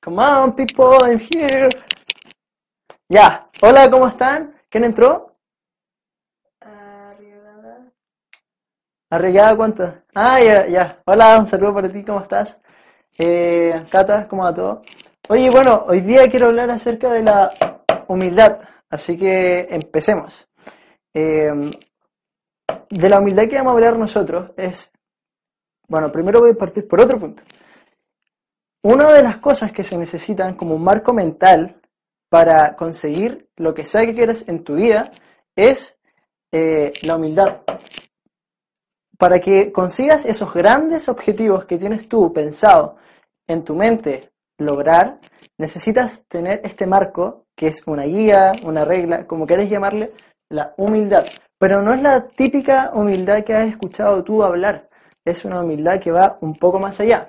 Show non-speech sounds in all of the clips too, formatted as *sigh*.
Come on, people, I'm here. Ya, hola, ¿cómo están? ¿Quién entró? Arribada. ¿Arreglada cuánto? Ah, ya, ya. Hola, un saludo para ti, ¿cómo estás? Eh, Cata, ¿cómo va todo? Oye, bueno, hoy día quiero hablar acerca de la humildad, así que empecemos. Eh, de la humildad que vamos a hablar nosotros es, bueno, primero voy a partir por otro punto. Una de las cosas que se necesitan como marco mental para conseguir lo que sea que quieras en tu vida es eh, la humildad. Para que consigas esos grandes objetivos que tienes tú pensado en tu mente lograr, necesitas tener este marco que es una guía, una regla, como quieras llamarle, la humildad. Pero no es la típica humildad que has escuchado tú hablar, es una humildad que va un poco más allá.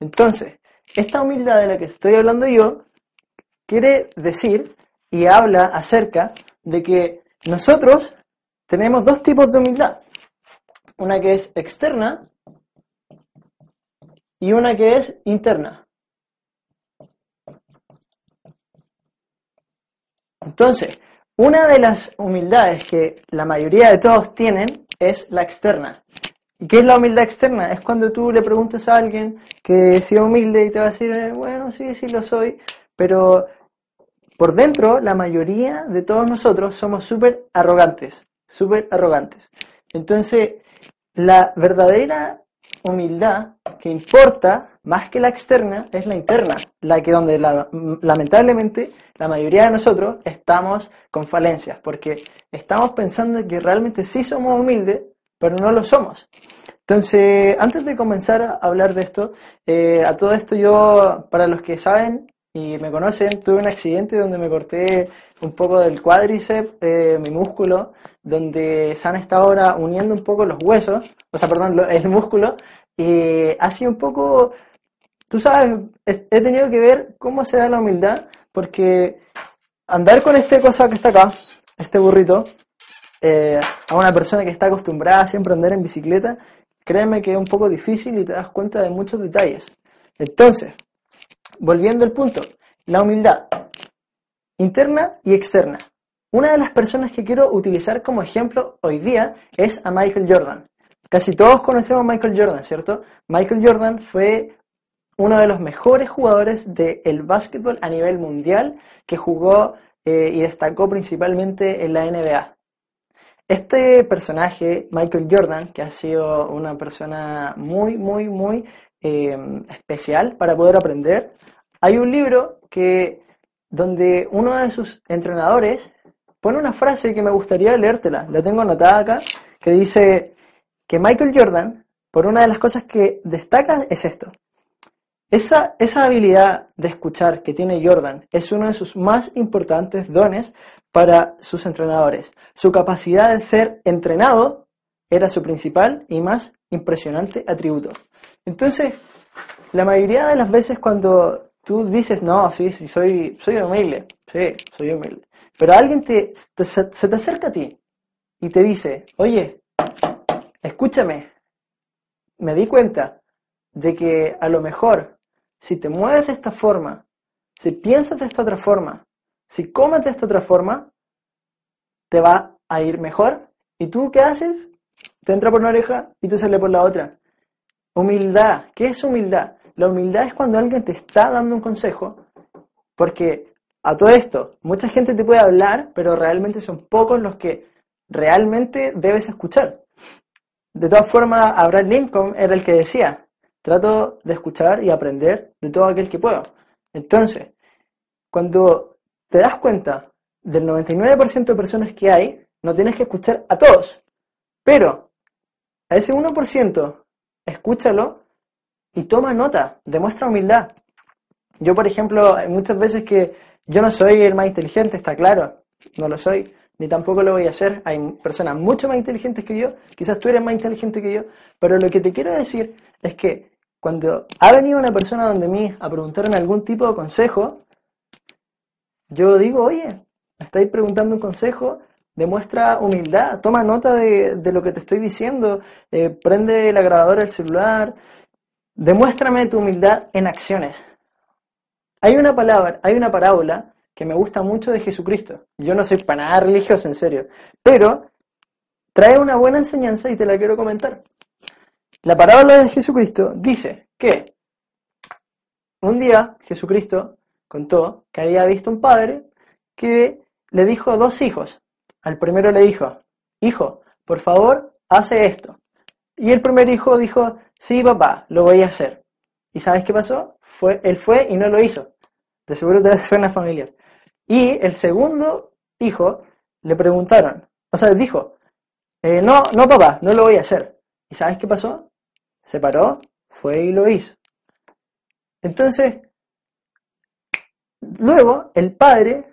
Entonces, esta humildad de la que estoy hablando yo quiere decir y habla acerca de que nosotros tenemos dos tipos de humildad. Una que es externa y una que es interna. Entonces, una de las humildades que la mayoría de todos tienen es la externa. ¿Y qué es la humildad externa? Es cuando tú le preguntas a alguien que sea humilde y te va a decir, eh, bueno, sí, sí lo soy, pero por dentro la mayoría de todos nosotros somos súper arrogantes, súper arrogantes. Entonces, la verdadera humildad que importa más que la externa es la interna, la que donde la- lamentablemente la mayoría de nosotros estamos con falencias, porque estamos pensando que realmente sí somos humildes, pero no lo somos. Entonces, antes de comenzar a hablar de esto, eh, a todo esto yo, para los que saben y me conocen, tuve un accidente donde me corté un poco del cuádriceps, eh, mi músculo, donde se han estado ahora uniendo un poco los huesos, o sea, perdón, el músculo, y ha sido un poco, tú sabes, he tenido que ver cómo se da la humildad, porque andar con este cosa que está acá, este burrito, eh, a una persona que está acostumbrada siempre a andar en bicicleta, créeme que es un poco difícil y te das cuenta de muchos detalles. Entonces, volviendo al punto, la humildad, interna y externa. Una de las personas que quiero utilizar como ejemplo hoy día es a Michael Jordan. Casi todos conocemos a Michael Jordan, ¿cierto? Michael Jordan fue uno de los mejores jugadores del básquetbol a nivel mundial que jugó eh, y destacó principalmente en la NBA. Este personaje, Michael Jordan, que ha sido una persona muy, muy, muy eh, especial para poder aprender, hay un libro que donde uno de sus entrenadores pone una frase que me gustaría leértela, la tengo anotada acá, que dice que Michael Jordan, por una de las cosas que destaca es esto. Esa, esa habilidad de escuchar que tiene Jordan es uno de sus más importantes dones para sus entrenadores. Su capacidad de ser entrenado era su principal y más impresionante atributo. Entonces, la mayoría de las veces cuando tú dices, no, sí, sí, soy, soy humilde, sí, soy humilde, pero alguien te, se te acerca a ti y te dice, oye, escúchame, me di cuenta de que a lo mejor si te mueves de esta forma, si piensas de esta otra forma, si comes de esta otra forma, te va a ir mejor. ¿Y tú qué haces? Te entra por una oreja y te sale por la otra. Humildad. ¿Qué es humildad? La humildad es cuando alguien te está dando un consejo, porque a todo esto, mucha gente te puede hablar, pero realmente son pocos los que realmente debes escuchar. De todas formas, Abraham Lincoln era el que decía, trato de escuchar y aprender de todo aquel que puedo. Entonces, cuando te das cuenta del 99% de personas que hay, no tienes que escuchar a todos, pero a ese 1%, escúchalo y toma nota, demuestra humildad. Yo, por ejemplo, hay muchas veces que yo no soy el más inteligente, está claro, no lo soy, ni tampoco lo voy a hacer. Hay personas mucho más inteligentes que yo, quizás tú eres más inteligente que yo, pero lo que te quiero decir es que cuando ha venido una persona donde mí a preguntarme algún tipo de consejo, yo digo, oye, me estáis preguntando un consejo, demuestra humildad, toma nota de, de lo que te estoy diciendo, eh, prende la grabadora del celular, demuéstrame tu humildad en acciones. Hay una palabra, hay una parábola que me gusta mucho de Jesucristo. Yo no soy para nada religioso, en serio, pero trae una buena enseñanza y te la quiero comentar. La parábola de Jesucristo dice que un día Jesucristo contó que había visto un padre que le dijo a dos hijos. Al primero le dijo, hijo, por favor, hace esto. Y el primer hijo dijo, sí, papá, lo voy a hacer. ¿Y sabes qué pasó? Fue, él fue y no lo hizo. De seguro te *laughs* suena familiar. Y el segundo hijo le preguntaron, o sea, dijo, eh, no, no papá, no lo voy a hacer. ¿Y sabes qué pasó? Se paró, fue y lo hizo. Entonces, luego el padre,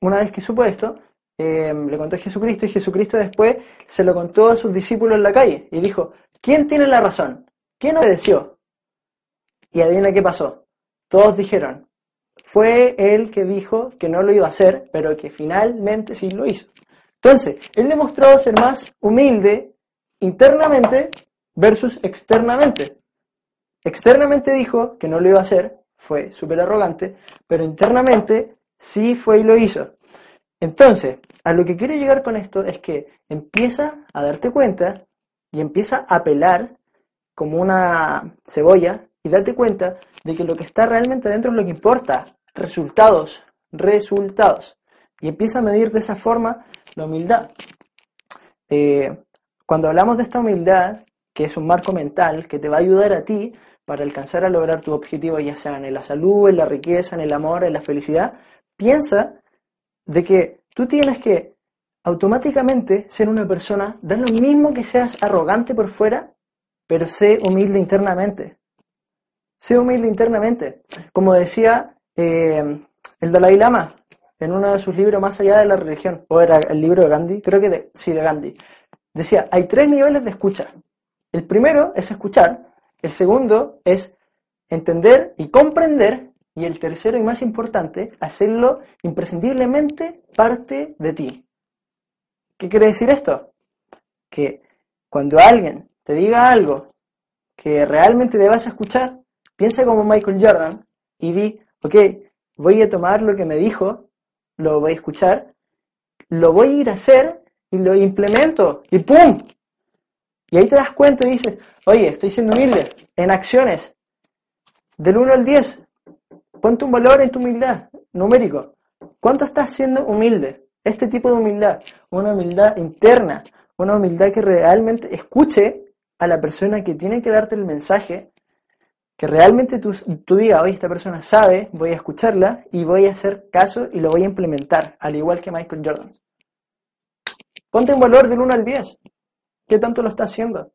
una vez que supo esto, eh, le contó a Jesucristo y Jesucristo después se lo contó a sus discípulos en la calle y dijo, ¿quién tiene la razón? ¿Quién obedeció? Y adivina qué pasó. Todos dijeron, fue él que dijo que no lo iba a hacer, pero que finalmente sí lo hizo. Entonces, él demostró ser más humilde internamente versus externamente. Externamente dijo que no lo iba a hacer, fue súper arrogante, pero internamente sí fue y lo hizo. Entonces, a lo que quiero llegar con esto es que empieza a darte cuenta y empieza a pelar como una cebolla y date cuenta de que lo que está realmente dentro es lo que importa. Resultados, resultados. Y empieza a medir de esa forma la humildad. Eh, cuando hablamos de esta humildad, que es un marco mental que te va a ayudar a ti para alcanzar a lograr tu objetivo, ya sea en la salud, en la riqueza, en el amor, en la felicidad, piensa de que tú tienes que automáticamente ser una persona, da lo mismo que seas arrogante por fuera, pero sé humilde internamente. Sé humilde internamente. Como decía eh, el Dalai Lama en uno de sus libros Más allá de la religión, o era el libro de Gandhi, creo que sí, de Gandhi, decía, hay tres niveles de escucha. El primero es escuchar, el segundo es entender y comprender, y el tercero y más importante, hacerlo imprescindiblemente parte de ti. ¿Qué quiere decir esto? Que cuando alguien te diga algo que realmente debas escuchar, piensa como Michael Jordan y di, ok, voy a tomar lo que me dijo, lo voy a escuchar, lo voy a ir a hacer y lo implemento y ¡pum! Y ahí te das cuenta y dices, oye, estoy siendo humilde en acciones. Del 1 al 10, ponte un valor en tu humildad numérico. ¿Cuánto estás siendo humilde? Este tipo de humildad, una humildad interna, una humildad que realmente escuche a la persona que tiene que darte el mensaje, que realmente tú, digas, oye, esta persona sabe, voy a escucharla y voy a hacer caso y lo voy a implementar, al igual que Michael Jordan. Ponte un valor del 1 al 10. ¿Qué tanto lo está haciendo?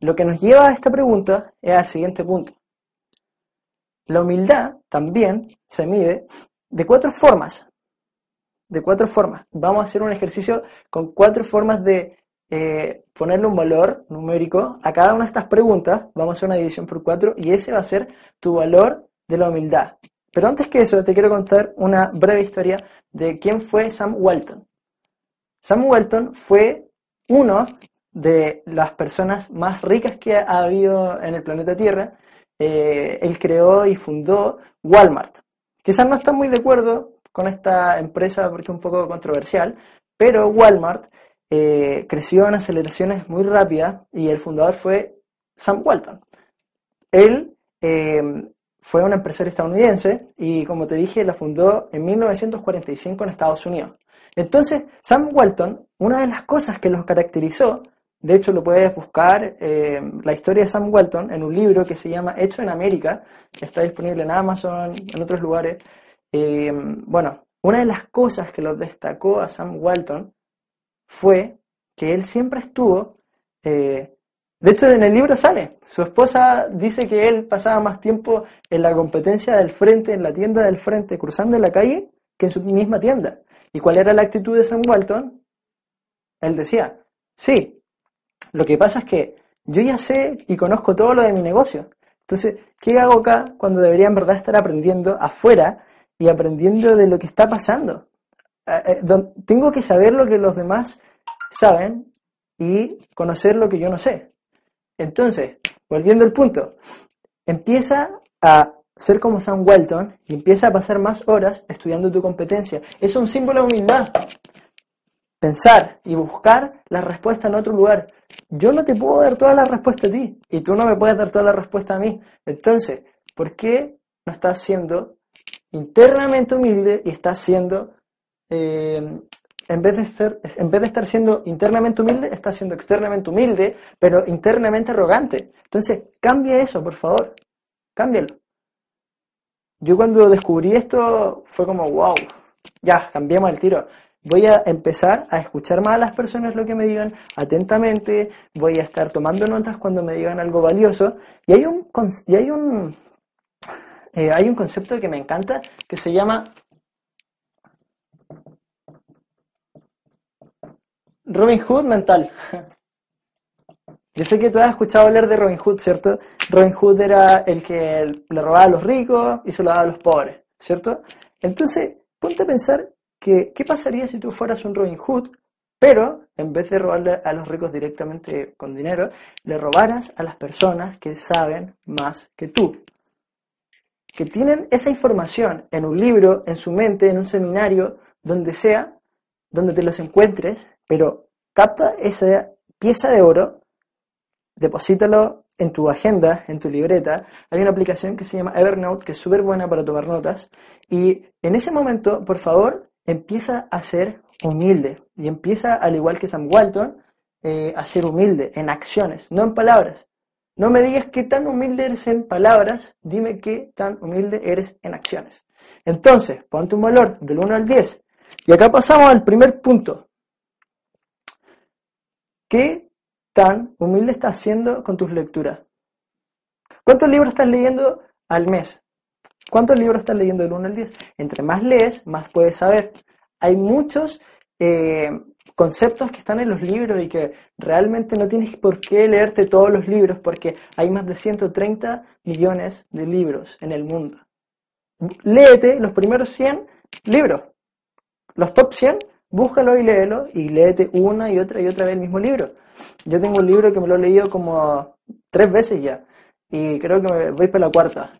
Lo que nos lleva a esta pregunta es al siguiente punto. La humildad también se mide de cuatro formas. De cuatro formas. Vamos a hacer un ejercicio con cuatro formas de eh, ponerle un valor numérico a cada una de estas preguntas. Vamos a hacer una división por cuatro y ese va a ser tu valor de la humildad. Pero antes que eso, te quiero contar una breve historia de quién fue Sam Walton. Sam Walton fue uno de las personas más ricas que ha habido en el planeta Tierra. Eh, él creó y fundó Walmart. Quizás no está muy de acuerdo con esta empresa porque es un poco controversial, pero Walmart eh, creció en aceleraciones muy rápidas y el fundador fue Sam Walton. Él eh, fue un empresario estadounidense y como te dije la fundó en 1945 en Estados Unidos. Entonces, Sam Walton, una de las cosas que los caracterizó, de hecho lo puedes buscar, eh, la historia de Sam Walton, en un libro que se llama Hecho en América, que está disponible en Amazon, en otros lugares. Eh, bueno, una de las cosas que lo destacó a Sam Walton fue que él siempre estuvo, eh, de hecho en el libro sale, su esposa dice que él pasaba más tiempo en la competencia del frente, en la tienda del frente, cruzando la calle, que en su misma tienda. ¿Y cuál era la actitud de Sam Walton? Él decía, sí, lo que pasa es que yo ya sé y conozco todo lo de mi negocio. Entonces, ¿qué hago acá cuando debería en verdad estar aprendiendo afuera y aprendiendo de lo que está pasando? Eh, eh, tengo que saber lo que los demás saben y conocer lo que yo no sé. Entonces, volviendo al punto, empieza a ser como Sam Walton y empieza a pasar más horas estudiando tu competencia. Es un símbolo de humildad. Pensar y buscar la respuesta en otro lugar. Yo no te puedo dar toda la respuesta a ti y tú no me puedes dar toda la respuesta a mí. Entonces, ¿por qué no estás siendo internamente humilde y estás siendo, eh, en, vez de en vez de estar siendo internamente humilde, estás siendo externamente humilde, pero internamente arrogante? Entonces, cambia eso, por favor. Cámbialo. Yo cuando descubrí esto fue como, wow, ya, cambiamos el tiro. Voy a empezar a escuchar más a las personas lo que me digan atentamente, voy a estar tomando notas cuando me digan algo valioso. Y hay un, y hay un, eh, hay un concepto que me encanta que se llama Robin Hood mental. *laughs* Yo sé que tú has escuchado hablar de Robin Hood, ¿cierto? Robin Hood era el que le robaba a los ricos y se lo daba a los pobres, ¿cierto? Entonces, ponte a pensar que, ¿qué pasaría si tú fueras un Robin Hood, pero en vez de robarle a los ricos directamente con dinero, le robaras a las personas que saben más que tú? Que tienen esa información en un libro, en su mente, en un seminario, donde sea, donde te los encuentres, pero capta esa pieza de oro deposítalo en tu agenda, en tu libreta. Hay una aplicación que se llama Evernote, que es súper buena para tomar notas. Y en ese momento, por favor, empieza a ser humilde. Y empieza, al igual que Sam Walton, eh, a ser humilde en acciones, no en palabras. No me digas qué tan humilde eres en palabras, dime qué tan humilde eres en acciones. Entonces, ponte un valor del 1 al 10. Y acá pasamos al primer punto. ¿Qué tan humilde estás siendo con tus lecturas? ¿Cuántos libros estás leyendo al mes? ¿Cuántos libros estás leyendo del 1 al 10? Entre más lees, más puedes saber. Hay muchos eh, conceptos que están en los libros y que realmente no tienes por qué leerte todos los libros porque hay más de 130 millones de libros en el mundo. Léete los primeros 100 libros. Los top 100, búscalo y léelo y léete una y otra y otra vez el mismo libro. Yo tengo un libro que me lo he leído como tres veces ya y creo que me voy para la cuarta.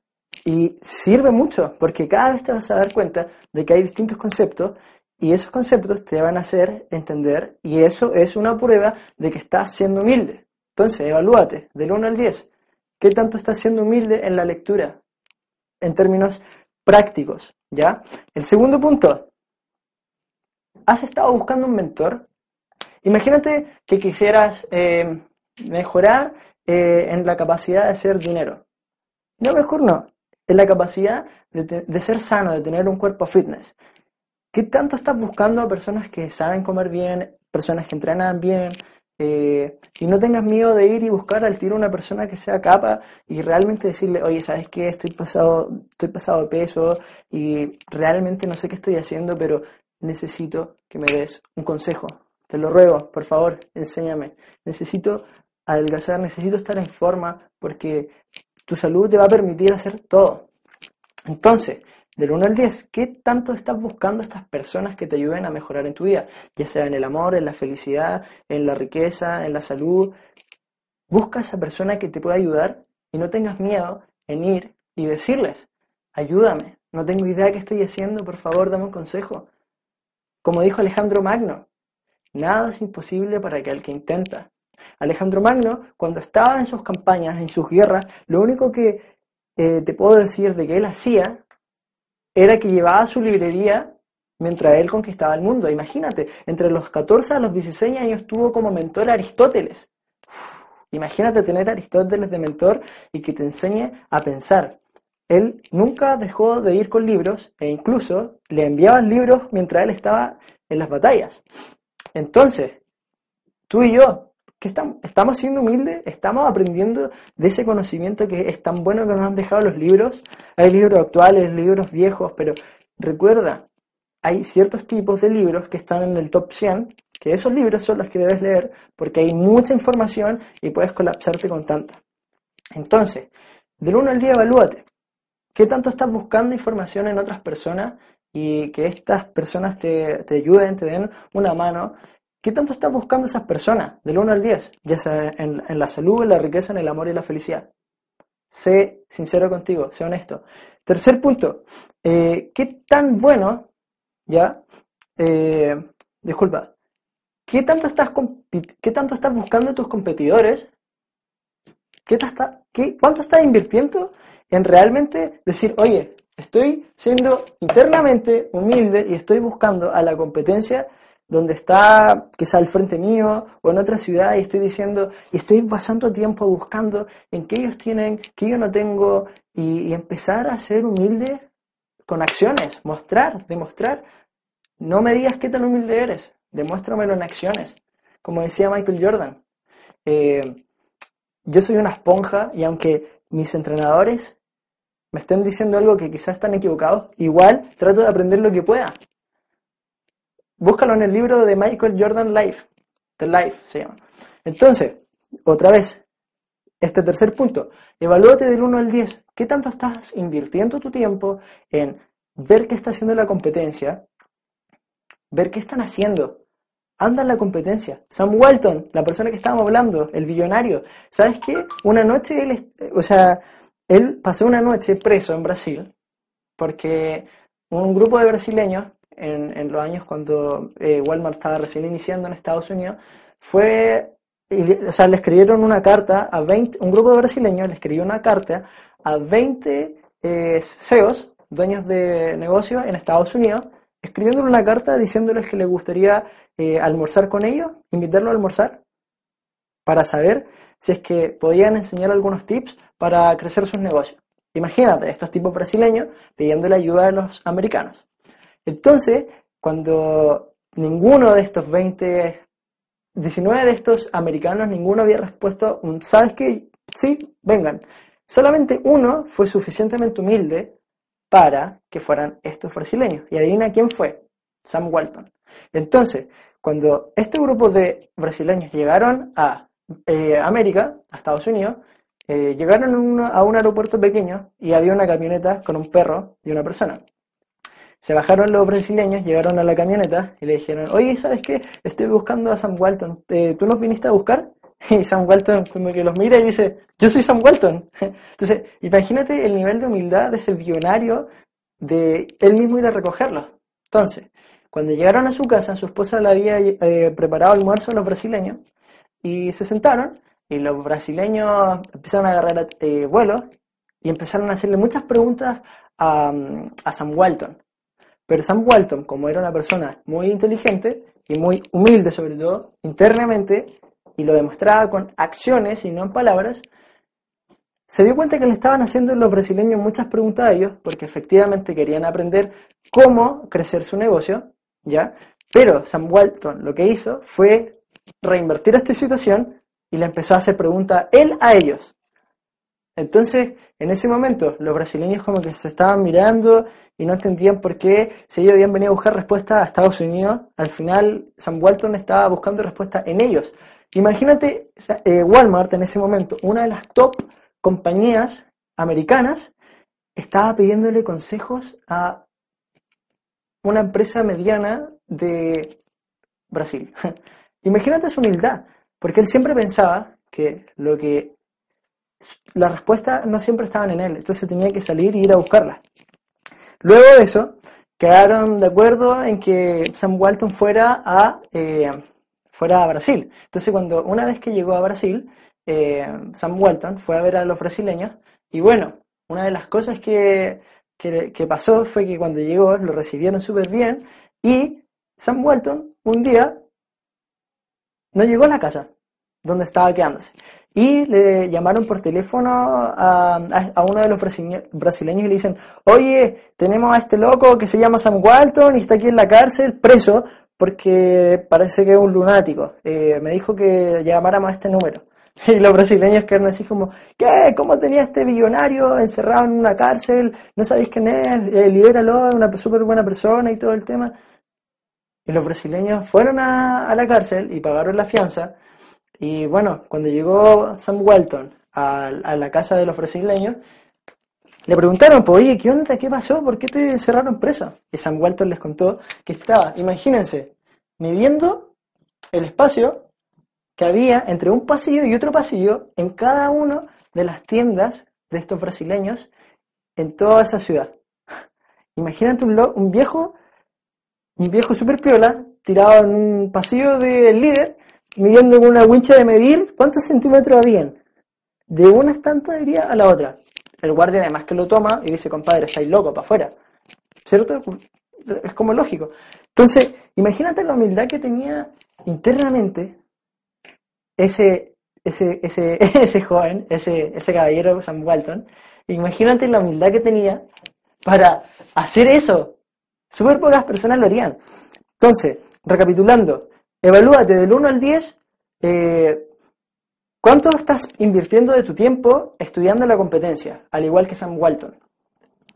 Y sirve mucho porque cada vez te vas a dar cuenta de que hay distintos conceptos y esos conceptos te van a hacer entender y eso es una prueba de que estás siendo humilde. Entonces, evalúate del 1 al 10. ¿Qué tanto estás siendo humilde en la lectura? En términos prácticos, ¿ya? El segundo punto. ¿Has estado buscando un mentor? Imagínate que quisieras eh, mejorar eh, en la capacidad de hacer dinero. No, mejor no. En la capacidad de, ser sano, de tener un cuerpo fitness. ¿Qué tanto estás buscando a personas que saben comer bien, personas que entrenan bien? Eh, y no tengas miedo de ir y buscar al tiro una persona que sea capa y realmente decirle, oye, ¿sabes qué? Estoy pasado, estoy pasado de peso y realmente no sé qué estoy haciendo, pero necesito que me des un consejo, te lo ruego, por favor, enséñame. Necesito adelgazar, necesito estar en forma porque tu salud te va a permitir hacer todo. Entonces, del 1 al 10, ¿qué tanto estás buscando estas personas que te ayuden a mejorar en tu vida? Ya sea en el amor, en la felicidad, en la riqueza, en la salud. Busca a esa persona que te pueda ayudar y no tengas miedo en ir y decirles, ayúdame, no tengo idea qué estoy haciendo, por favor, dame un consejo. Como dijo Alejandro Magno, Nada es imposible para aquel que intenta. Alejandro Magno, cuando estaba en sus campañas, en sus guerras, lo único que eh, te puedo decir de que él hacía era que llevaba su librería mientras él conquistaba el mundo. Imagínate, entre los 14 a los 16 años tuvo como mentor a Aristóteles. imagínate tener a Aristóteles de mentor y que te enseñe a pensar. Él nunca dejó de ir con libros e incluso le enviaban libros mientras él estaba en las batallas. Entonces, tú y yo, ¿qué estamos? ¿estamos siendo humildes? ¿Estamos aprendiendo de ese conocimiento que es tan bueno que nos han dejado los libros? Hay libros actuales, libros viejos, pero recuerda, hay ciertos tipos de libros que están en el top 100, que esos libros son los que debes leer porque hay mucha información y puedes colapsarte con tanta. Entonces, del 1 al 10 evalúate. ¿Qué tanto estás buscando información en otras personas y que estas personas te, ayuden, te den una mano. ¿Qué tanto estás buscando esas personas del 1 al 10? Ya sea en, en, la salud, en la riqueza, en el amor y la felicidad. sé sincero contigo, sé honesto. Tercer punto, eh, ¿qué tan bueno, ya, eh, disculpa, ¿qué tanto, estás ¿qué tanto estás buscando tus competidores? ¿Qué, qué, ¿Cuánto estás invirtiendo en realmente decir, oye, estoy siendo internamente humilde y estoy buscando a la competencia donde está quizá al frente mío o en otra ciudad y estoy diciendo y estoy pasando tiempo buscando en qué ellos tienen, qué yo no tengo y, empezar a ser humilde con acciones, mostrar, demostrar. No me digas qué tan humilde eres, demuéstramelo en acciones. Como decía Michael Jordan, eh, yo soy una esponja y aunque mis entrenadores me estén diciendo algo que quizás están equivocados, igual trato de aprender lo que pueda. Búscalo en el libro de Michael Jordan Life. The Life se llama. Entonces, otra vez, este tercer punto, evalúate del 1 al 10. ¿Qué tanto estás invirtiendo tu tiempo en ver qué está haciendo la competencia? Ver qué están haciendo. Anda en la competencia. Sam Walton, la persona que estábamos hablando, el billonario. ¿Sabes qué? Una noche, él, o sea, él pasó una noche preso en Brasil porque un grupo de brasileños en, los años cuando eh, Walmart estaba recién iniciando en Estados Unidos, fue, o sea, le escribieron una carta a 20, un grupo de brasileños le escribió una carta a 20 eh, CEOs, dueños de negocios en Estados Unidos, escribiéndole una carta diciéndoles que les gustaría eh, almorzar con ellos, invitarlos a almorzar, para saber si es que podían enseñar algunos tips para crecer sus negocios. Imagínate, estos tipos brasileños pidiéndole ayuda a los americanos. Entonces, cuando ninguno de estos 20, 19 de estos americanos, ninguno había respuesto, ¿sabes qué? Sí, vengan. Solamente uno fue suficientemente humilde para que fueran estos brasileños. Y adivina quién fue, Sam Walton. Entonces, cuando este grupo de brasileños llegaron a eh, América, a Estados Unidos, eh, llegaron a un aeropuerto pequeño y había una camioneta con un perro y una persona. Se bajaron los brasileños, llegaron a la camioneta y le dijeron, oye, ¿sabes qué? Estoy buscando a Sam Walton. Eh, ¿Tú nos viniste a buscar? *laughs* Y Sam Walton como que los mira y dice, yo soy Sam Walton. *laughs* Entonces, imagínate el nivel de humildad de ese billonario de él mismo ir a recogerlo. Entonces, cuando llegaron a su casa, su esposa le había eh, preparado almuerzo a los brasileños y se sentaron y los brasileños empezaron a agarrar eh, vuelo y empezaron a hacerle muchas preguntas a, a Sam Walton. Pero Sam Walton, como era una persona muy inteligente y muy humilde sobre todo, internamente, y lo demostraba con acciones y no en palabras, se dio cuenta que le estaban haciendo los brasileños muchas preguntas a ellos, porque efectivamente querían aprender cómo crecer su negocio, ¿ya? Pero Sam Walton lo que hizo fue reinvertir esta situación y le empezó a hacer preguntas él a ellos. Entonces, en ese momento, los brasileños como que se estaban mirando y no entendían por qué, si ellos habían venido a buscar respuesta a Estados Unidos, al final Sam Walton estaba buscando respuesta en ellos. Imagínate eh, Walmart en ese momento, una de las top compañías americanas, estaba pidiéndole consejos a una empresa mediana de Brasil. *laughs* Imagínate su humildad, porque él siempre pensaba que lo que las respuestas no siempre estaban en él, entonces tenía que salir y ir a buscarlas. Luego de eso, quedaron de acuerdo en que Sam Walton fuera a, eh, fuera a Brasil. Entonces, cuando una vez que llegó a Brasil, eh, Sam Walton fue a ver a los brasileños y bueno, una de las cosas que, que pasó fue que cuando llegó lo recibieron súper bien y Sam Walton un día no llegó a la casa donde estaba quedándose. Y le llamaron por teléfono a, uno de los brasileños y le dicen, oye, tenemos a este loco que se llama Sam Walton y está aquí en la cárcel, preso, porque parece que es un lunático. Eh, me dijo que llamáramos a este número. *laughs* Y los brasileños quedaron así como, ¿qué? ¿Cómo tenía este billonario encerrado en una cárcel? ¿No sabéis quién es? Eh, libéralo, es una súper buena persona y todo el tema. Y los brasileños fueron a la cárcel y pagaron la fianza y bueno, cuando llegó Sam Walton a, la casa de los brasileños, le preguntaron, pues, oye, ¿qué onda? ¿Qué pasó? ¿Por qué te cerraron preso? Y Sam Walton les contó que estaba, imagínense, midiendo el espacio que había entre un pasillo y otro pasillo en cada una de las tiendas de estos brasileños en toda esa ciudad. Imagínate un, un viejo, un viejo super piola, tirado en un pasillo del líder, midiendo con una wincha de medir cuántos centímetros habían. De una estantería a la otra. El guardia además que lo toma y dice, compadre, estáis loco, para afuera. ¿Cierto? Es como lógico. Entonces, imagínate la humildad que tenía internamente ese, ese, ese, *laughs* ese joven, ese, ese caballero Sam Walton. Imagínate la humildad que tenía para hacer eso. Súper pocas personas lo harían. Entonces, recapitulando, evalúate del 1 al 10, eh, ¿cuánto estás invirtiendo de tu tiempo estudiando la competencia? Al igual que Sam Walton.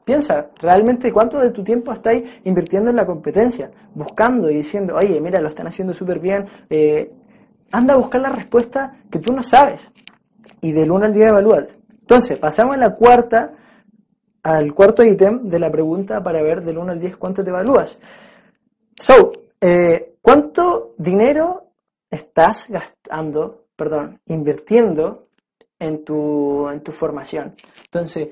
Piensa, realmente cuánto de tu tiempo estáis invirtiendo en la competencia, buscando y diciendo, oye, mira, lo están haciendo súper bien, eh, anda a buscar la respuesta que tú no sabes. Y del 1 al 10 evalúate. Entonces, pasamos a la cuarta, al cuarto ítem de la pregunta para ver del 1 al 10 cuánto te evalúas. So, eh, ¿cuánto dinero estás gastando, perdón, invirtiendo en tu, en tu formación? Entonces,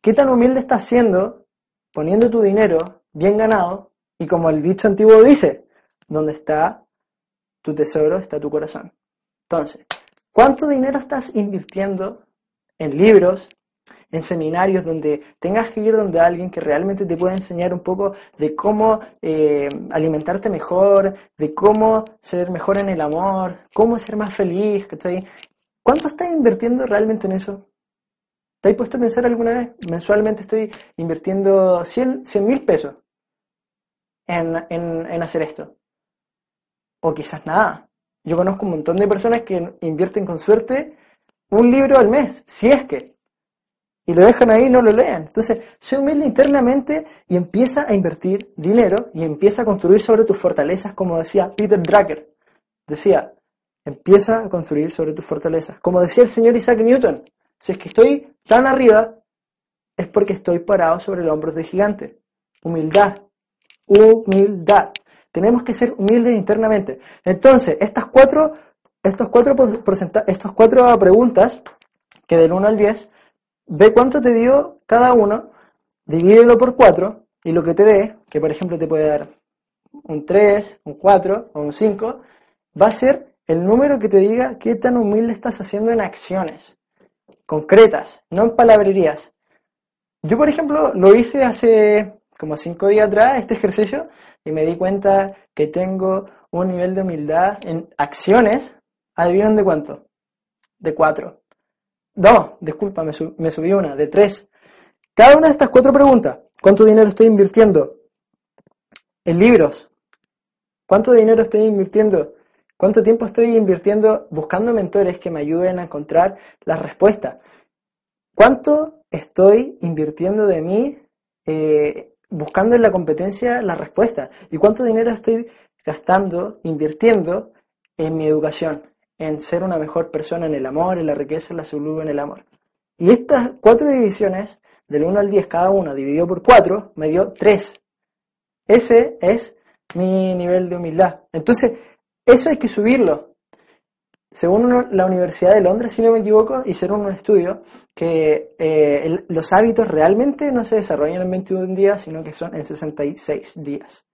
¿qué tan humilde estás siendo poniendo tu dinero bien ganado? Y como el dicho antiguo dice, donde está tu tesoro, está tu corazón. Entonces, ¿cuánto dinero estás invirtiendo en libros, en seminarios donde tengas que ir donde alguien que realmente te pueda enseñar un poco de cómo eh, alimentarte mejor, de cómo ser mejor en el amor, cómo ser más feliz, ¿cachai? ¿Cuánto estás invirtiendo realmente en eso? ¿Te has puesto a pensar alguna vez? Mensualmente estoy invirtiendo 100 mil pesos en, en, en hacer esto. O quizás nada. Yo conozco un montón de personas que invierten con suerte un libro al mes, si es que. Y lo dejan ahí y no lo lean. Entonces, sé humilde internamente y empieza a invertir dinero y empieza a construir sobre tus fortalezas, como decía Peter Drucker. Decía, empieza a construir sobre tus fortalezas. Como decía el señor Isaac Newton, si es que estoy tan arriba, es porque estoy parado sobre los hombros de gigante. Humildad. Humildad. Tenemos que ser humildes internamente. Entonces, estas cuatro, estos cuatro, estos cuatro preguntas, que del 1 al 10, ve cuánto te dio cada uno, divídelo por 4 y lo que te dé, que por ejemplo te puede dar un 3, un 4 o un 5, va a ser el número que te diga qué tan humilde estás haciendo en acciones concretas, no en palabrerías. Yo, por ejemplo, lo hice hace como cinco días atrás, este ejercicio, y me di cuenta que tengo un nivel de humildad en acciones, adivinen de cuánto, de cuatro. Dos, disculpa, me, me subí una, de tres. Cada una de estas cuatro preguntas, ¿cuánto dinero estoy invirtiendo en libros? ¿Cuánto dinero estoy invirtiendo? ¿Cuánto tiempo estoy invirtiendo buscando mentores que me ayuden a encontrar las respuestas? ¿Cuánto estoy invirtiendo de mí eh, buscando en la competencia la respuesta? ¿Y cuánto dinero estoy gastando, invirtiendo en mi educación? En ser una mejor persona en el amor, en la riqueza, en la salud, en el amor? Y estas cuatro divisiones, del 1 al 10 cada una, dividido por 4, me dio 3. Ese es mi nivel de humildad. Entonces, eso hay que subirlo. Según la Universidad de Londres, si no me equivoco, hicieron un estudio que eh, los hábitos realmente no se desarrollan en 21 días, sino que son en 66 días.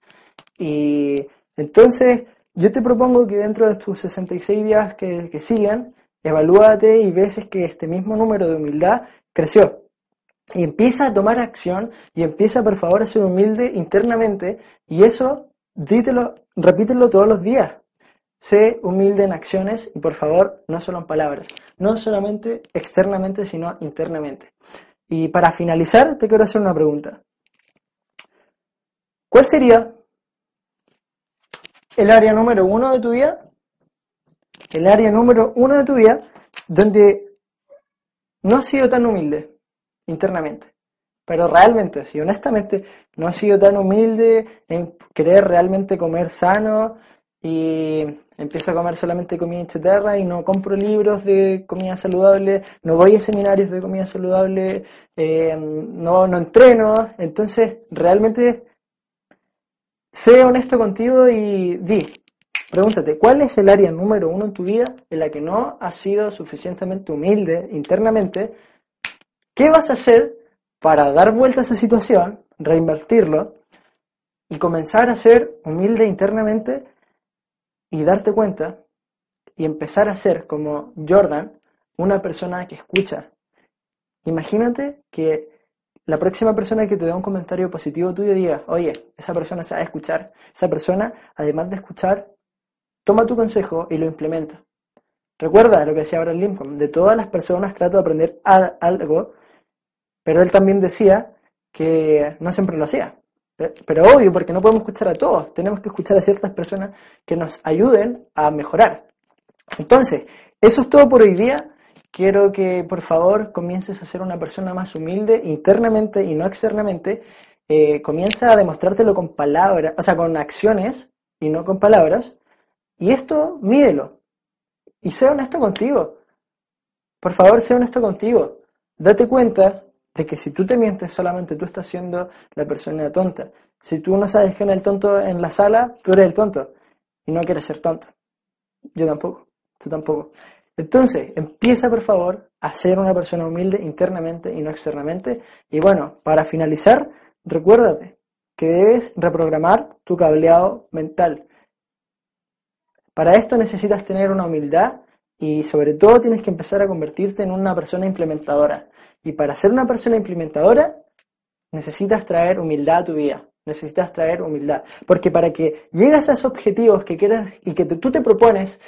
Y entonces, yo te propongo que dentro de tus 66 días que, sigan, evalúate y ves si es que este mismo número de humildad creció. Y empieza a tomar acción y empieza por favor a ser humilde internamente y eso dítelo, repítelo todos los días. Sé humilde en acciones y por favor no solo en palabras, no solamente externamente sino internamente. Y para finalizar te quiero hacer una pregunta. ¿Cuál sería el área número uno de tu vida? El área número uno de tu vida donde no has sido tan humilde internamente. Pero realmente, si honestamente no has sido tan humilde en querer realmente comer sano y empiezo a comer solamente comida chatarra y no compro libros de comida saludable, no voy a seminarios de comida saludable, eh, no, no entreno, entonces realmente sé honesto contigo y di, pregúntate, ¿cuál es el área número uno en tu vida en la que no has sido suficientemente humilde internamente? ¿Qué vas a hacer para dar vuelta a esa situación, reinvertirlo y comenzar a ser humilde internamente y darte cuenta y empezar a ser como Jordan, una persona que escucha. Imagínate que la próxima persona que te dé un comentario positivo tuyo diga, oye, esa persona sabe escuchar. Esa persona, además de escuchar, toma tu consejo y lo implementa. Recuerda lo que decía Abraham Lincoln, de todas las personas trato de aprender algo, pero él también decía que no siempre lo hacía. Pero obvio, porque no podemos escuchar a todos, tenemos que escuchar a ciertas personas que nos ayuden a mejorar. Entonces, eso es todo por hoy día. Quiero que por favor comiences a ser una persona más humilde internamente y no externamente. Eh, comienza a demostrártelo con palabras, o sea, con acciones y no con palabras. Y esto, mídelo. Y sé honesto contigo. Por favor, sé honesto contigo. Date cuenta de que si tú te mientes, solamente tú estás siendo la persona tonta. Si tú no sabes quién es el tonto en la sala, tú eres el tonto. Y no quieres ser tonto. Yo tampoco. Tú tampoco. Entonces, empieza por favor a ser una persona humilde internamente y no externamente. Y bueno, para finalizar, recuérdate que debes reprogramar tu cableado mental. Para esto necesitas tener una humildad y sobre todo tienes que empezar a convertirte en una persona implementadora. Y para ser una persona implementadora necesitas traer humildad a tu vida. Necesitas traer humildad. Porque para que llegues a esos objetivos que quieras y que tú te propones,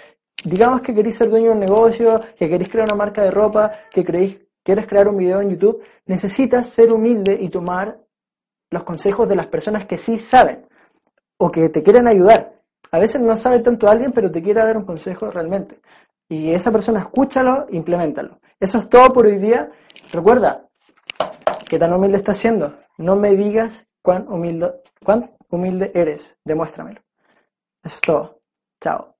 digamos que queréis ser dueño de un negocio, que queréis crear una marca de ropa, que queréis, quieres crear un video en YouTube, necesitas ser humilde y tomar los consejos de las personas que sí saben o que te quieren ayudar. A veces no sabe tanto alguien, pero te quiere dar un consejo realmente. Y esa persona escúchalo, implementalo. Eso es todo por hoy día. Recuerda que tan humilde estás siendo. No me digas cuán humilde, cuán humilde eres. Demuéstramelo. Eso es todo. Chao.